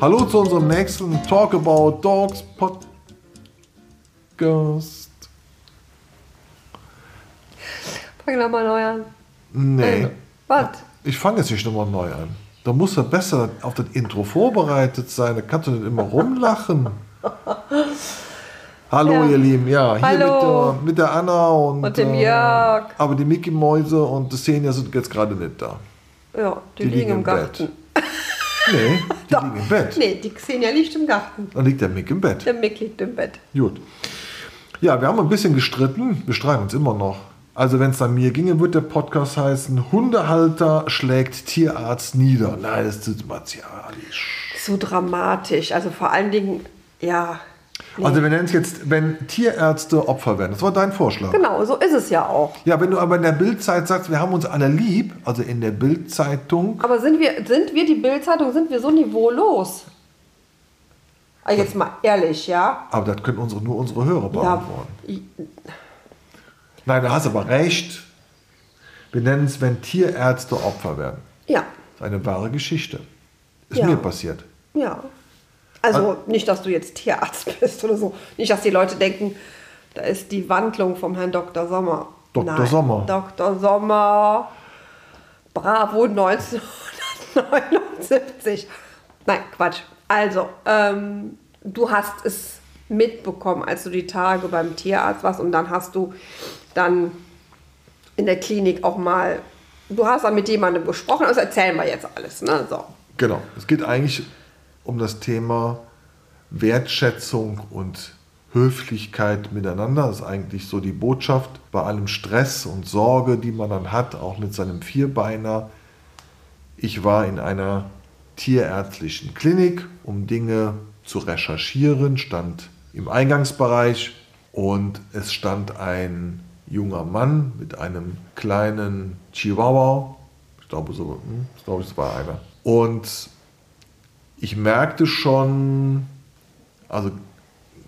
Hallo zu unserem nächsten Talk About Dogs Podcast. Fang doch mal neu an. Nee, Was? ich fange jetzt nicht nochmal neu an. Da musst du besser auf das Intro vorbereitet sein. Da kannst du nicht immer rumlachen. Hallo, Ja. ihr Lieben. Ja, hier Hallo. Mit, der, mit der Anna und, Und dem äh, Jörg. Aber die Mickey Mäuse und die Xenia sind jetzt gerade nicht da. Ja, die, Die liegen, liegen im Garten. Nee, die liegen im Bett. Nee, die Xenia liegt im Garten. Dann liegt der Mick im Bett. Der Mick liegt im Bett. Gut. Ja, wir haben ein bisschen gestritten. Wir streiten uns immer noch. Also, wenn es an mir ginge, wird der Podcast heißen: Hundehalter schlägt Tierarzt nieder. Nein, das ist martialisch. So dramatisch. Also vor allen Dingen, ja. Nee. Also, wir nennen es jetzt, wenn Tierärzte Opfer werden. Das war dein Vorschlag. Genau, so ist es ja auch. Ja, wenn du aber in der Bildzeit sagst, wir haben uns alle lieb, also in der Bildzeitung, Aber sind wir, sind wir die Bildzeitung, sind wir so niveaulos? Ah, Jetzt mal ehrlich, ja? aber das können unsere, nur unsere Hörer Ja. beantworten. i- Nein, du hast aber recht. Wir nennen es, wenn Tierärzte Opfer werden. Ja, Das ist eine wahre Geschichte. Ist Ja. mir passiert. ja. Also nicht, dass du jetzt Tierarzt bist oder so. Nicht, dass die Leute denken, da ist die Wandlung vom Herrn Dr. Sommer. Dr. Nein, Sommer. Dr. Sommer. Bravo 1979. Nein, Quatsch. Also, ähm, du hast es mitbekommen, als du die Tage beim Tierarzt warst und dann hast du dann in der Klinik auch mal, du hast dann mit jemandem gesprochen, das erzählen wir jetzt alles, ne? So. Genau. Es geht eigentlich um das Thema Wertschätzung und Höflichkeit miteinander. Das ist eigentlich so die Botschaft bei allem Stress und Sorge, die man dann hat, auch mit seinem Vierbeiner. Ich war in einer tierärztlichen Klinik, um Dinge zu recherchieren, stand im Eingangsbereich und es stand ein junger Mann mit einem kleinen Chihuahua. Ich glaube, so, hm, ich glaube, es war einer. Und ich merkte schon, also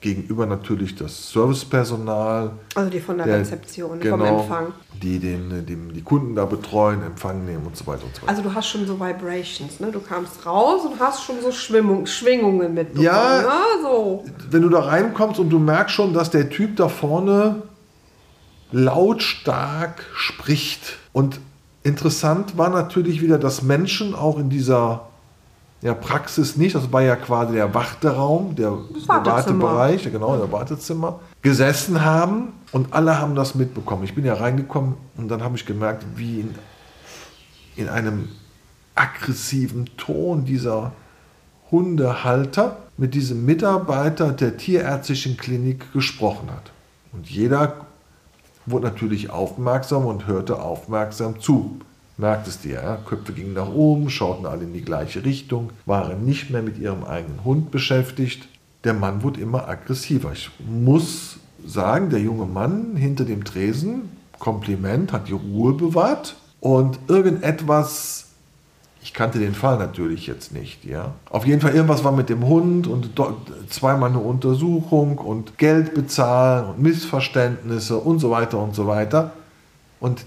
gegenüber natürlich das Servicepersonal, Also die von der, der- Rezeption, vom genau, Empfang. die den, den, die Kunden da betreuen, Empfang nehmen und so weiter und so weiter. Also du hast schon so Vibrations, ne? Du kamst raus und hast schon so Schwimmung, Schwingungen mitbekommen, Ja. ne? So. wenn du da reinkommst und du merkst schon, dass der Typ da vorne lautstark spricht. Und interessant war natürlich wieder, dass Menschen auch in dieser ja, Praxis nicht, das war ja quasi der Warteraum, der, der. Wartebereich, genau, der Wartezimmer, gesessen haben und alle haben das mitbekommen. Ich bin ja reingekommen und dann habe ich gemerkt, wie in, in einem aggressiven Ton dieser Hundehalter mit diesem Mitarbeiter der tierärztlichen Klinik gesprochen hat. Und jeder wurde natürlich aufmerksam und hörte aufmerksam zu. Merkt es dir, ja? Köpfe gingen nach oben, schauten alle in die gleiche Richtung, waren nicht mehr mit ihrem eigenen Hund beschäftigt. Der Mann wurde immer aggressiver. Ich muss sagen, der junge Mann hinter dem Tresen, Kompliment, hat die Ruhe bewahrt und irgendetwas ich kannte den Fall natürlich jetzt nicht, ja. Auf jeden Fall irgendwas war mit dem Hund und zweimal eine Untersuchung und Geld bezahlen und Missverständnisse und so weiter und so weiter. Und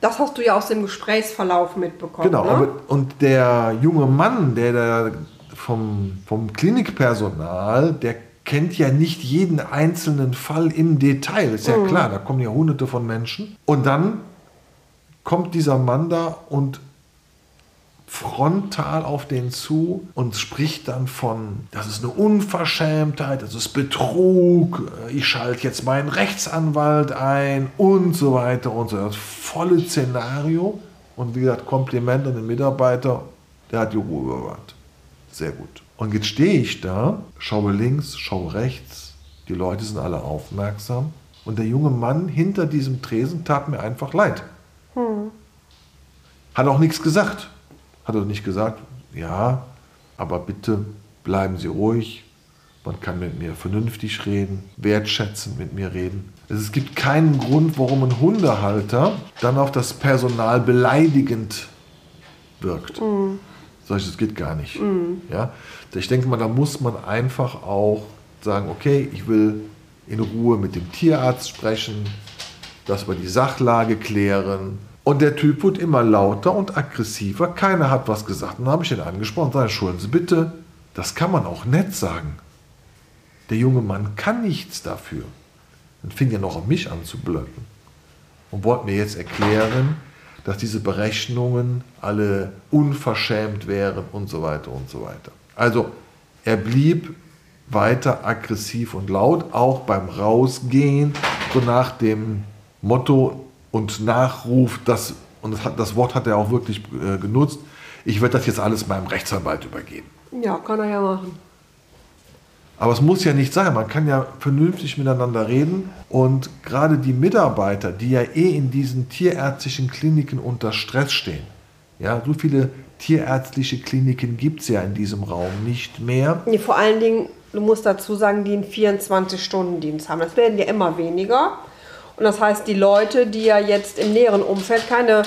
Das hast du ja aus dem Gesprächsverlauf mitbekommen. genau, ne? und der junge Mann, der da vom, vom Klinikpersonal, der kennt ja nicht jeden einzelnen Fall im Detail. Ist ja klar, da kommen ja hunderte von Menschen. Und dann kommt dieser Mann da und frontal auf den zu und spricht dann von, das ist eine Unverschämtheit, das ist Betrug, ich schalte jetzt meinen Rechtsanwalt ein und so weiter und so. Das volle Szenario und wie gesagt, Kompliment an den Mitarbeiter, der hat die Ruhe bewahrt. Sehr gut. Und jetzt stehe ich da, schaue links, schaue rechts, die Leute sind alle aufmerksam und der junge Mann hinter diesem Tresen tat mir einfach leid. Hat auch nichts gesagt. Hat er nicht gesagt, ja, aber bitte bleiben Sie ruhig. Man kann mit mir vernünftig reden, wertschätzend mit mir reden. Es gibt keinen Grund, warum ein Hundehalter dann auf das Personal beleidigend wirkt. Sag ich, das geht gar nicht. Ja? Ich denke mal, da muss man einfach auch sagen, okay, ich will in Ruhe mit dem Tierarzt sprechen, dass wir die Sachlage klären. Und der Typ wird immer lauter und aggressiver. Keiner hat was gesagt. Und dann habe ich ihn angesprochen und sage, entschuldigen Sie bitte, das kann man auch nett sagen. Der junge Mann kann nichts dafür. Dann fing er noch an mich an zu blöcken und wollte mir jetzt erklären, dass diese Berechnungen alle unverschämt wären und so weiter und so weiter. Also er blieb weiter aggressiv und laut, auch beim Rausgehen, so nach dem Motto und Nachruf, das, und das, hat, das Wort hat er auch wirklich äh, genutzt, ich werde das jetzt alles meinem Rechtsanwalt übergeben. Ja, kann er ja machen. Aber es muss ja nicht sein. Man kann ja vernünftig miteinander reden. Und gerade die Mitarbeiter, die ja eh in diesen tierärztlichen Kliniken unter Stress stehen, ja, so viele tierärztliche Kliniken gibt es ja in diesem Raum nicht mehr. Nee, vor allen Dingen, du musst dazu sagen, die einen 24-Stunden-Dienst haben. Das werden ja immer weniger. Und das heißt, die Leute, die ja jetzt im näheren Umfeld keine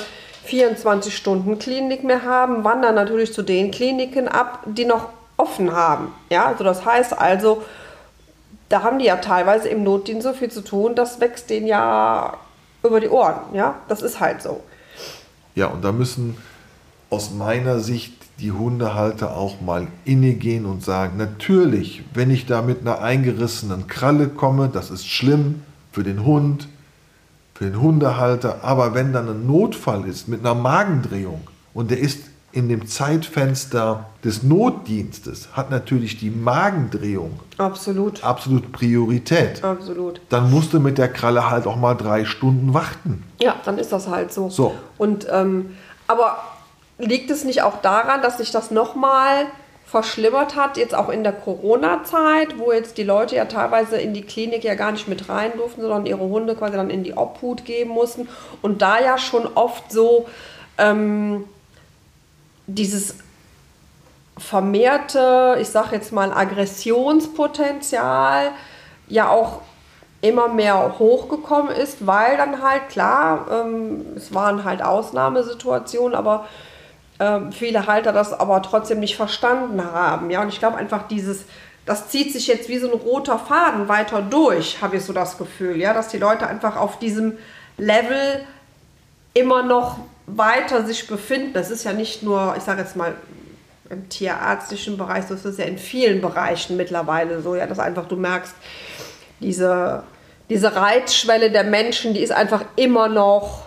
24-Stunden-Klinik mehr haben, wandern natürlich zu den Kliniken ab, die noch offen haben. Ja, also das heißt also, da haben die ja teilweise im Notdienst so viel zu tun, das wächst denen ja über die Ohren. Ja, das ist halt so. Ja, und da müssen aus meiner Sicht die Hundehalter auch mal inne gehen und sagen, natürlich, wenn ich da mit einer eingerissenen Kralle komme, das ist schlimm für den Hund, für den Hundehalter, aber wenn dann ein Notfall ist mit einer Magendrehung und der ist in dem Zeitfenster des Notdienstes hat natürlich die Magendrehung absolut, absolut Priorität. Absolut. Dann musst du mit der Kralle halt auch mal drei Stunden warten. Ja, dann ist das halt so. So. Und ähm, aber liegt es nicht auch daran, dass sich das nochmal verschlimmert hat, jetzt auch in der Corona-Zeit, wo jetzt die Leute ja teilweise in die Klinik ja gar nicht mit rein durften, sondern ihre Hunde quasi dann in die Obhut geben mussten. Und da ja schon oft so ähm, dieses vermehrte, ich sage jetzt mal, Aggressionspotenzial ja auch immer mehr hochgekommen ist, weil dann halt klar, ähm, es waren halt Ausnahmesituationen, aber ähm, viele Halter das aber trotzdem nicht verstanden haben. Ja, und ich glaube einfach dieses, das zieht sich jetzt wie so ein roter Faden weiter durch, habe ich so das Gefühl, ja, dass die Leute einfach auf diesem Level immer noch weiter sich befinden. Das ist ja nicht nur, ich sage jetzt mal, im tierärztlichen Bereich, das ist ja in vielen Bereichen mittlerweile so, ja, dass einfach du merkst, diese, diese Reizschwelle der Menschen, die ist einfach immer noch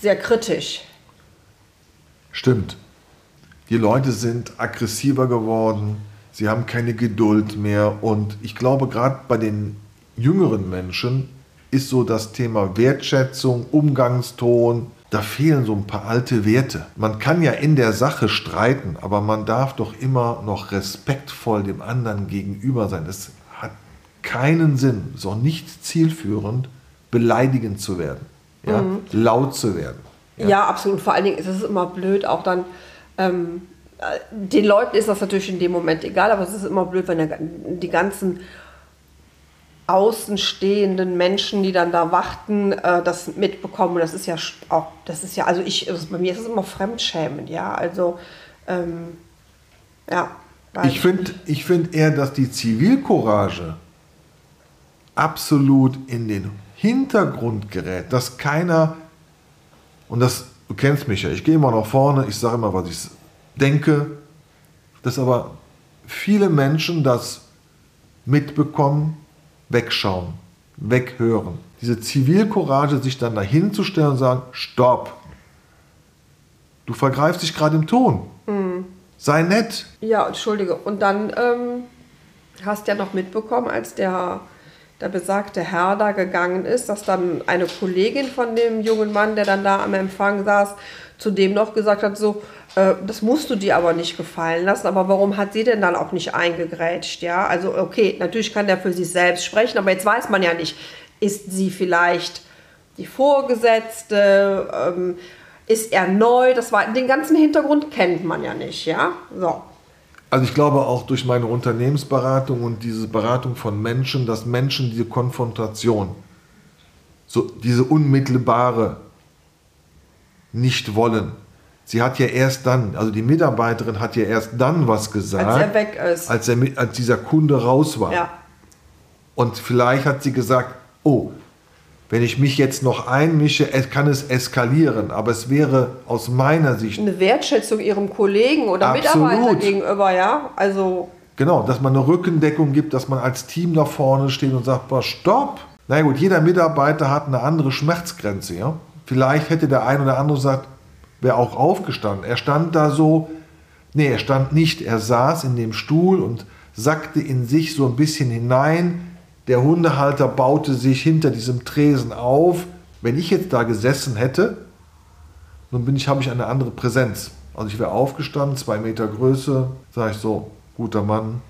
sehr kritisch. Stimmt. Die Leute sind aggressiver geworden, sie haben keine Geduld mehr und ich glaube, gerade bei den jüngeren Menschen ist so das Thema Wertschätzung, Umgangston, da fehlen so ein paar alte Werte. Man kann ja in der Sache streiten, aber man darf doch immer noch respektvoll dem anderen gegenüber sein. Es hat keinen Sinn, ist auch nicht zielführend, beleidigend zu werden, ja? Mhm. laut zu werden. Ja. ja. absolut. Vor allen Dingen ist es immer blöd, auch dann. Ähm, den Leuten ist das natürlich in dem Moment egal, aber es ist immer blöd, wenn die ganzen außenstehenden Menschen, die dann da warten, äh, das mitbekommen. Das ist ja auch, das ist ja, also ich, also bei mir ist es immer fremdschämend, ja. Also ähm, ja. Ich finde ich find eher, dass die Zivilcourage absolut in den Hintergrund gerät, dass keiner, und das, du kennst mich ja, ich gehe immer nach vorne, ich sage immer, was ich denke, dass aber viele Menschen das mitbekommen, wegschauen, weghören. Diese Zivilcourage, sich dann dahin zu stellen und sagen, stopp, du vergreifst dich gerade im Ton. Mhm. Sei nett. Ja, entschuldige. Und dann ähm, hast du ja noch mitbekommen, als der, der besagte Herr da gegangen ist, dass dann eine Kollegin von dem jungen Mann, der dann da am Empfang saß, zu dem noch gesagt hat, so, äh, das musst du dir aber nicht gefallen lassen. Aber warum hat sie denn dann auch nicht eingegrätscht? Ja, also okay, natürlich kann der für sich selbst sprechen, aber jetzt weiß man ja nicht, ist sie vielleicht die Vorgesetzte? Ähm, ist er neu? Das war, den ganzen Hintergrund kennt man ja nicht, ja. So. Also ich glaube auch durch meine Unternehmensberatung und diese Beratung von Menschen, dass Menschen diese Konfrontation, so diese unmittelbare nicht wollen. Sie hat ja erst dann, also die Mitarbeiterin hat ja erst dann was gesagt, als er weg ist, als, er, als dieser Kunde raus war. Ja. Und vielleicht hat sie gesagt, oh, wenn ich mich jetzt noch einmische, kann es eskalieren. Aber es wäre aus meiner Sicht, Eine Wertschätzung ihrem Kollegen oder Absolut. Mitarbeiter gegenüber, ja. Also, genau, dass man eine Rückendeckung gibt, dass man als Team da vorne steht und sagt, boah, stopp. Na gut, jeder Mitarbeiter hat eine andere Schmerzgrenze. Ja? Vielleicht hätte der ein oder andere gesagt, wäre auch aufgestanden. Er stand da so, nee, er stand nicht. Er saß in dem Stuhl und sackte in sich so ein bisschen hinein. Der Hundehalter baute sich hinter diesem Tresen auf. Wenn ich jetzt da gesessen hätte, nun bin ich, habe ich eine andere Präsenz. Also ich wäre aufgestanden, zwei Meter Größe, sage ich so, guter Mann,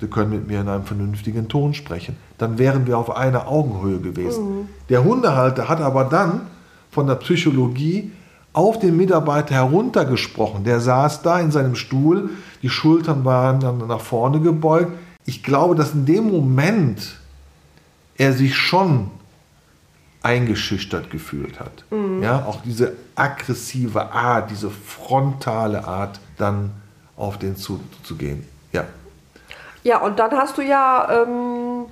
Sie können mit mir in einem vernünftigen Ton sprechen. Dann wären wir auf einer Augenhöhe gewesen. Der Hundehalter hat aber dann von der Psychologie auf den Mitarbeiter heruntergesprochen. Der saß da in seinem Stuhl, die Schultern waren dann nach vorne gebeugt. Ich glaube, dass in dem Moment er sich schon eingeschüchtert gefühlt hat. Ja, auch diese aggressive Art, diese frontale Art, dann auf den zuzugehen. Ja. ja, und dann hast du ja, ähm,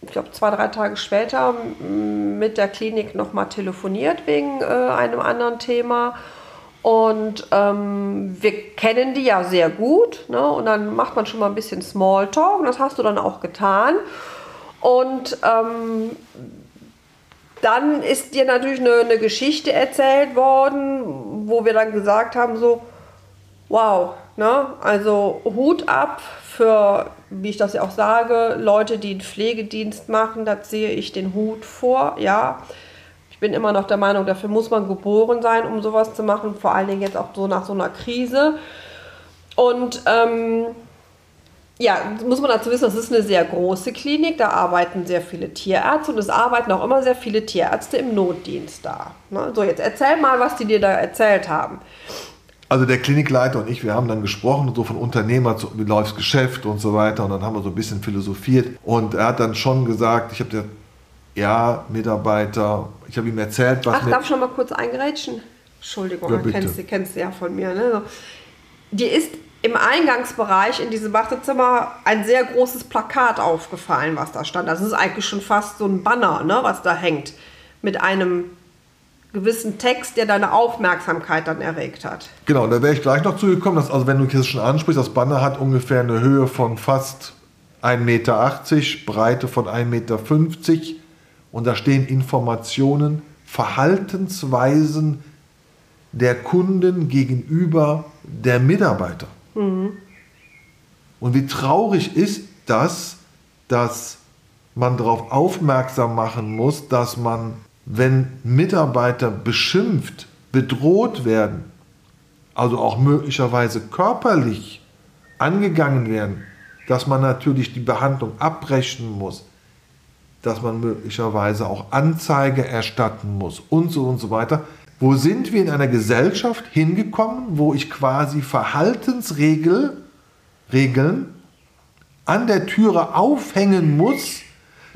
ich glaube, zwei, drei Tage später mit der Klinik nochmal telefoniert wegen äh, einem anderen Thema. Und ähm, wir kennen die ja sehr gut. Ne? Und dann macht man schon mal ein bisschen Smalltalk. Und das hast du dann auch getan. Und ähm, dann ist dir natürlich eine, eine Geschichte erzählt worden, wo wir dann gesagt haben, so, wow, ne? also Hut ab für, wie ich das ja auch sage, Leute, die einen Pflegedienst machen, da ziehe ich den Hut vor, ja. Ich bin immer noch der Meinung, dafür muss man geboren sein, um sowas zu machen, vor allen Dingen jetzt auch so nach so einer Krise. Und ähm, ja, muss man dazu wissen, das ist eine sehr große Klinik, da arbeiten sehr viele Tierärzte und es arbeiten auch immer sehr viele Tierärzte im Notdienst da. Ne? So, jetzt erzähl mal, was die dir da erzählt haben. Also der Klinikleiter und ich, wir haben dann gesprochen, so von Unternehmer zu, wie läuft's Geschäft und so weiter. Und dann haben wir so ein bisschen philosophiert. Und er hat dann schon gesagt, ich habe ja, Mitarbeiter, ich habe ihm erzählt, was Ach, darf ich schon mal kurz eingerätschen? Entschuldigung, Ja, kennst, du, kennst du ja von mir. Ne? So. Dir ist im Eingangsbereich in diesem Wartezimmer ein sehr großes Plakat aufgefallen, was da stand. Das ist eigentlich schon fast so ein Banner, ne, was da hängt. Mit einem gewissen Text, der deine Aufmerksamkeit dann erregt hat. Genau, da wäre ich gleich noch zugekommen. Dass, also wenn du das schon ansprichst, das Banner hat ungefähr eine Höhe von fast 1,80 Meter, Breite von 1,50 Meter. Und da stehen Informationen, Verhaltensweisen der Kunden gegenüber der Mitarbeiter. Und wie traurig ist das, dass man darauf aufmerksam machen muss, dass man, wenn Mitarbeiter beschimpft, bedroht werden, also auch möglicherweise körperlich angegangen werden, dass man natürlich die Behandlung abbrechen muss, dass man möglicherweise auch Anzeige erstatten muss und so und so weiter. Wo sind wir in einer Gesellschaft hingekommen, wo ich quasi Verhaltensregeln Regeln an der Türe aufhängen muss,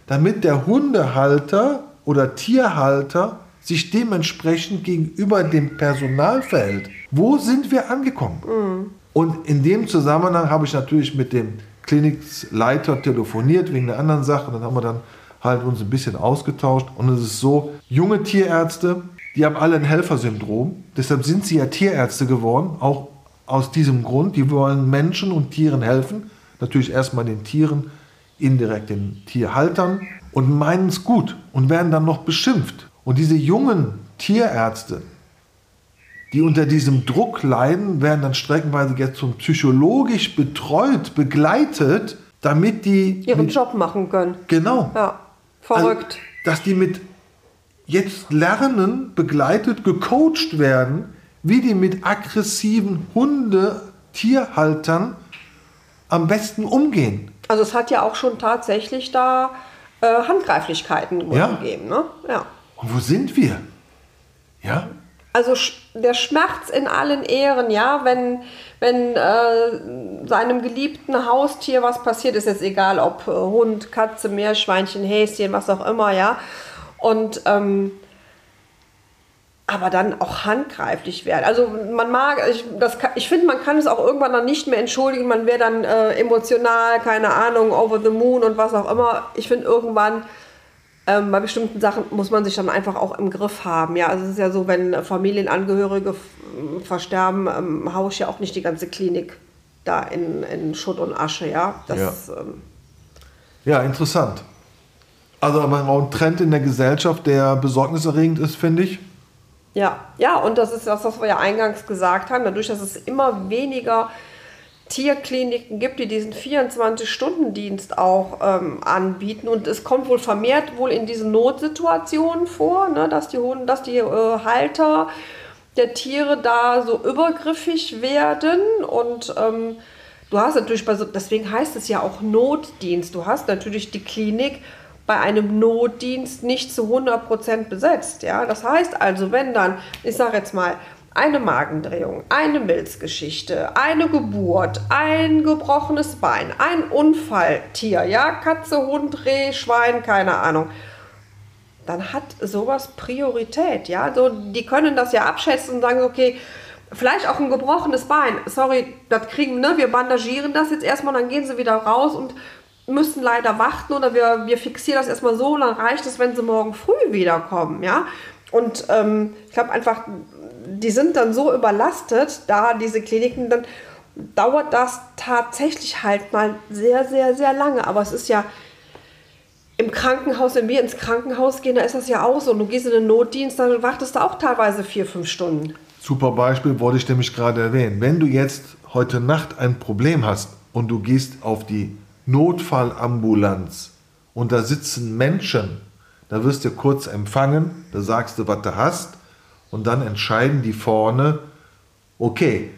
damit der Hundehalter oder Tierhalter sich dementsprechend gegenüber dem Personal verhält. Wo sind wir angekommen? Und in dem Zusammenhang habe ich natürlich mit dem Klinikleiter telefoniert wegen einer anderen Sache. Und dann haben wir dann halt uns ein bisschen ausgetauscht. Und es ist so, junge Tierärzte, die haben alle ein Helfersyndrom. Deshalb sind sie ja Tierärzte geworden, auch aus diesem Grund. Die wollen Menschen und Tieren helfen. Natürlich erstmal den Tieren, indirekt den Tierhaltern und meinen es gut und werden dann noch beschimpft. Und diese jungen Tierärzte, die unter diesem Druck leiden, werden dann streckenweise jetzt zum psychologisch betreut, begleitet, damit die Ihren Job machen können. genau Ja, verrückt. also, dass die mit jetzt lernen, begleitet, gecoacht werden, wie die mit aggressiven Hunde, Tierhaltern am besten umgehen. Also es hat ja auch schon tatsächlich da äh, Handgreiflichkeiten Ja. gegeben. Ne? Ja. Und wo sind wir? Ja? Also der Schmerz in allen Ehren, ja, wenn, wenn äh, seinem geliebten Haustier was passiert, ist jetzt egal, ob äh, Hund, Katze, Meer, Schweinchen, Häschen, was auch immer, ja. Und ähm, aber dann auch handgreiflich werden. Also man mag, ich, ich finde, man kann es auch irgendwann dann nicht mehr entschuldigen, man wäre dann äh, emotional, keine Ahnung, over the moon und was auch immer. Ich finde irgendwann ähm, bei bestimmten Sachen muss man sich dann einfach auch im Griff haben. Ja, also es ist ja so, wenn Familienangehörige versterben, ähm, haue ich ja auch nicht die ganze Klinik da in, in Schutt und Asche. Ja, das, Ja. Ähm, ja interessant. Also aber auch ein Trend in der Gesellschaft, der besorgniserregend ist, finde ich. Ja, ja, und das ist das, was wir ja eingangs gesagt haben. Dadurch, dass es immer weniger Tierkliniken gibt, die diesen 24-Stunden-Dienst auch ähm, anbieten. Und es kommt wohl vermehrt wohl in diesen Notsituationen vor, ne, dass die Hunde, dass die äh, Halter der Tiere da so übergriffig werden. Und ähm, du hast natürlich bei so, deswegen heißt es ja auch Notdienst. Du hast natürlich die Klinik bei einem Notdienst nicht zu 100% besetzt. Ja? Das heißt also, wenn dann, ich sage jetzt mal, eine Magendrehung, eine Milzgeschichte, eine Geburt, ein gebrochenes Bein, ein Unfalltier, ja, Katze, Hund, Reh, Schwein, keine Ahnung, dann hat sowas Priorität, ja. So, die können das ja abschätzen und sagen, okay, vielleicht auch ein gebrochenes Bein, sorry, das kriegen, ne, wir bandagieren das jetzt erstmal, dann gehen sie wieder raus und müssen leider warten oder wir, wir fixieren das erstmal so und dann reicht es, wenn sie morgen früh wiederkommen, ja. Und ähm, ich glaube einfach, die sind dann so überlastet, da diese Kliniken, dann dauert das tatsächlich halt mal sehr, sehr, sehr lange. Aber es ist ja im Krankenhaus, wenn wir ins Krankenhaus gehen, da ist das ja auch so. Und du gehst in den Notdienst, dann wartest du auch teilweise vier, fünf Stunden. Super Beispiel wollte ich nämlich gerade erwähnen. Wenn du jetzt heute Nacht ein Problem hast und du gehst auf die Notfallambulanz und da sitzen Menschen, da wirst du kurz empfangen, da sagst du, was du hast und dann entscheiden die vorne, okay,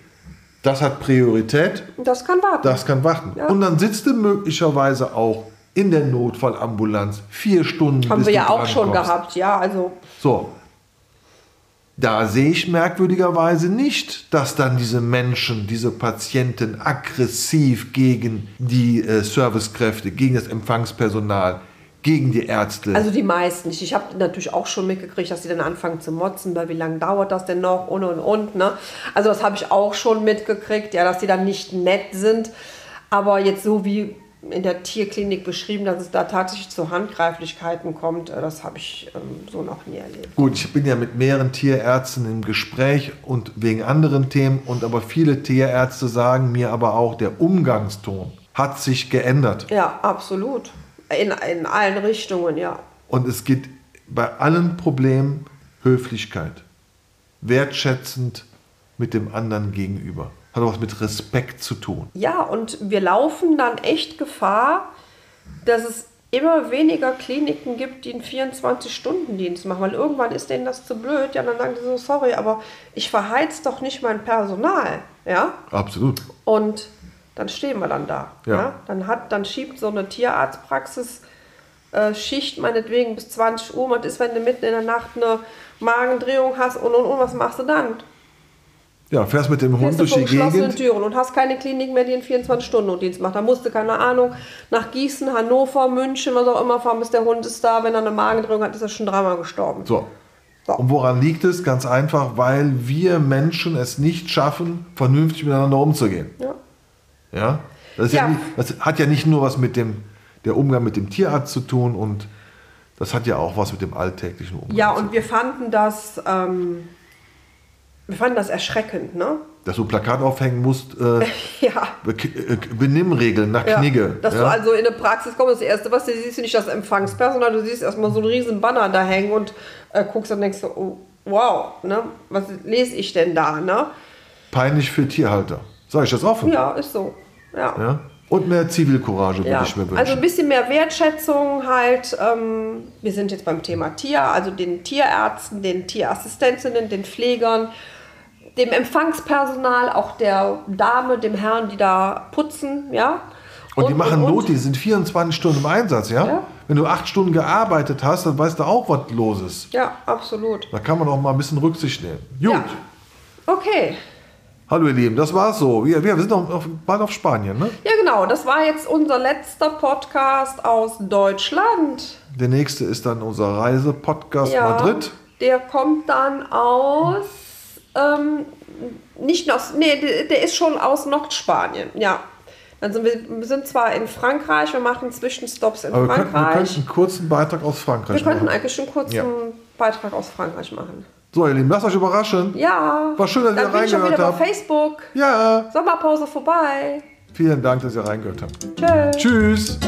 das hat Priorität, Das kann warten. das kann warten. Ja. Und dann sitzt du möglicherweise auch in der Notfallambulanz vier Stunden. Haben wir ja auch schon drankommst. gehabt, ja. Also So. Da sehe ich merkwürdigerweise nicht, dass dann diese Menschen, diese Patienten aggressiv gegen die äh, Servicekräfte, gegen das Empfangspersonal, gegen die Ärzte. Also die meisten nicht. Ich habe natürlich auch schon mitgekriegt, dass sie dann anfangen zu motzen, weil wie lange dauert das denn noch und und und. Ne? Also das habe ich auch schon mitgekriegt, ja, dass die dann nicht nett sind. Aber jetzt so wie in der Tierklinik beschrieben, dass es da tatsächlich zu Handgreiflichkeiten kommt, äh, das habe ich ähm, so noch nie erlebt. Gut, ich bin ja mit mehreren Tierärzten im Gespräch und wegen anderen Themen und aber viele Tierärzte sagen mir aber auch, der Umgangston hat sich geändert. Ja, absolut. In, in allen Richtungen, ja. Und es geht bei allen Problemen Höflichkeit. Wertschätzend mit dem anderen gegenüber. Hat auch was mit Respekt zu tun. Ja, und wir laufen dann echt Gefahr, dass es immer weniger Kliniken gibt, die einen 24-Stunden-Dienst machen. Weil irgendwann ist denen das zu blöd. Ja, dann sagen die so, sorry, aber ich verheiz doch nicht mein Personal. Ja, Absolut. und dann stehen wir dann da. Ja. Ja. Dann, hat, dann schiebt so eine Tierarztpraxis äh, Schicht meinetwegen bis 20 Uhr. Was ist, wenn du mitten in der Nacht eine Magendrehung hast und und und, was machst du dann? Ja, fährst mit dem Hund durch die Gegend. Türen und hast keine Klinik mehr, die einen 24-Stunden-Notdienst macht. Da musst du, keine Ahnung, nach Gießen, Hannover, München, was auch immer fahren, bis der Hund ist da. Wenn er eine Magendrehung hat, ist er schon dreimal gestorben. So. So. Und woran liegt es? Ganz einfach, weil wir Menschen es nicht schaffen, vernünftig miteinander umzugehen. Ja. Ja? Das, ist ja. Ja. nicht, das hat ja nicht nur was mit dem der Umgang mit dem Tierarzt zu tun und das hat ja auch was mit dem alltäglichen Umgang ja, zu tun. und wir fanden das, ähm, wir fanden das erschreckend, ne? Dass du Plakat aufhängen musst, äh, Ja. Be äh, Benimmregeln nach Ja, Knigge. dass ja? du also in eine Praxis kommst, das erste, was du siehst, du nicht das Empfangspersonal, du siehst erstmal so einen riesen Banner da hängen und äh, guckst und denkst so, oh, wow, ne? was lese ich denn da, ne? Peinlich für Tierhalter. Sag ich das offen? Ja, ist so. Ja. Ja? Und mehr Zivilcourage würde Ja, ich mir wünschen. also ein bisschen mehr Wertschätzung halt. Ähm, wir sind jetzt beim Thema Tier, also den Tierärzten, den Tierassistenzinnen, den Pflegern, dem Empfangspersonal, auch der Dame, dem Herrn, die da putzen, ja. und, die machen und, Not, die sind 24 Stunden im Einsatz, ja? Ja. Wenn du acht Stunden gearbeitet hast, dann weißt du auch, was los ist. Ja, absolut. Da kann man auch mal ein bisschen Rücksicht nehmen. Gut. Ja. Okay. Hallo ihr Lieben, das war's so. Wir, wir sind noch auf, bald auf Spanien, ne? Ja, genau. Das war jetzt unser letzter Podcast aus Deutschland. Der nächste ist dann unser Reise-Podcast Ja. Madrid. der kommt dann aus, ähm, nicht aus, nee, der, der ist schon aus Nordspanien, ja. Dann sind wir, wir sind zwar in Frankreich, wir machen Zwischenstops in Aber wir könnten, wir Frankreich. könnten einen kurzen Beitrag aus Frankreich Wir könnten machen. eigentlich einen kurzen Ja. Beitrag aus Frankreich machen. So, ihr Lieben, lasst euch überraschen. Ja. War schön, dass ihr Dann bin ich schon reingehört wieder auf habt. Facebook. Ja, Sommerpause vorbei. vielen Dank, dass ihr reingehört habt. Tschüss. Tschüss.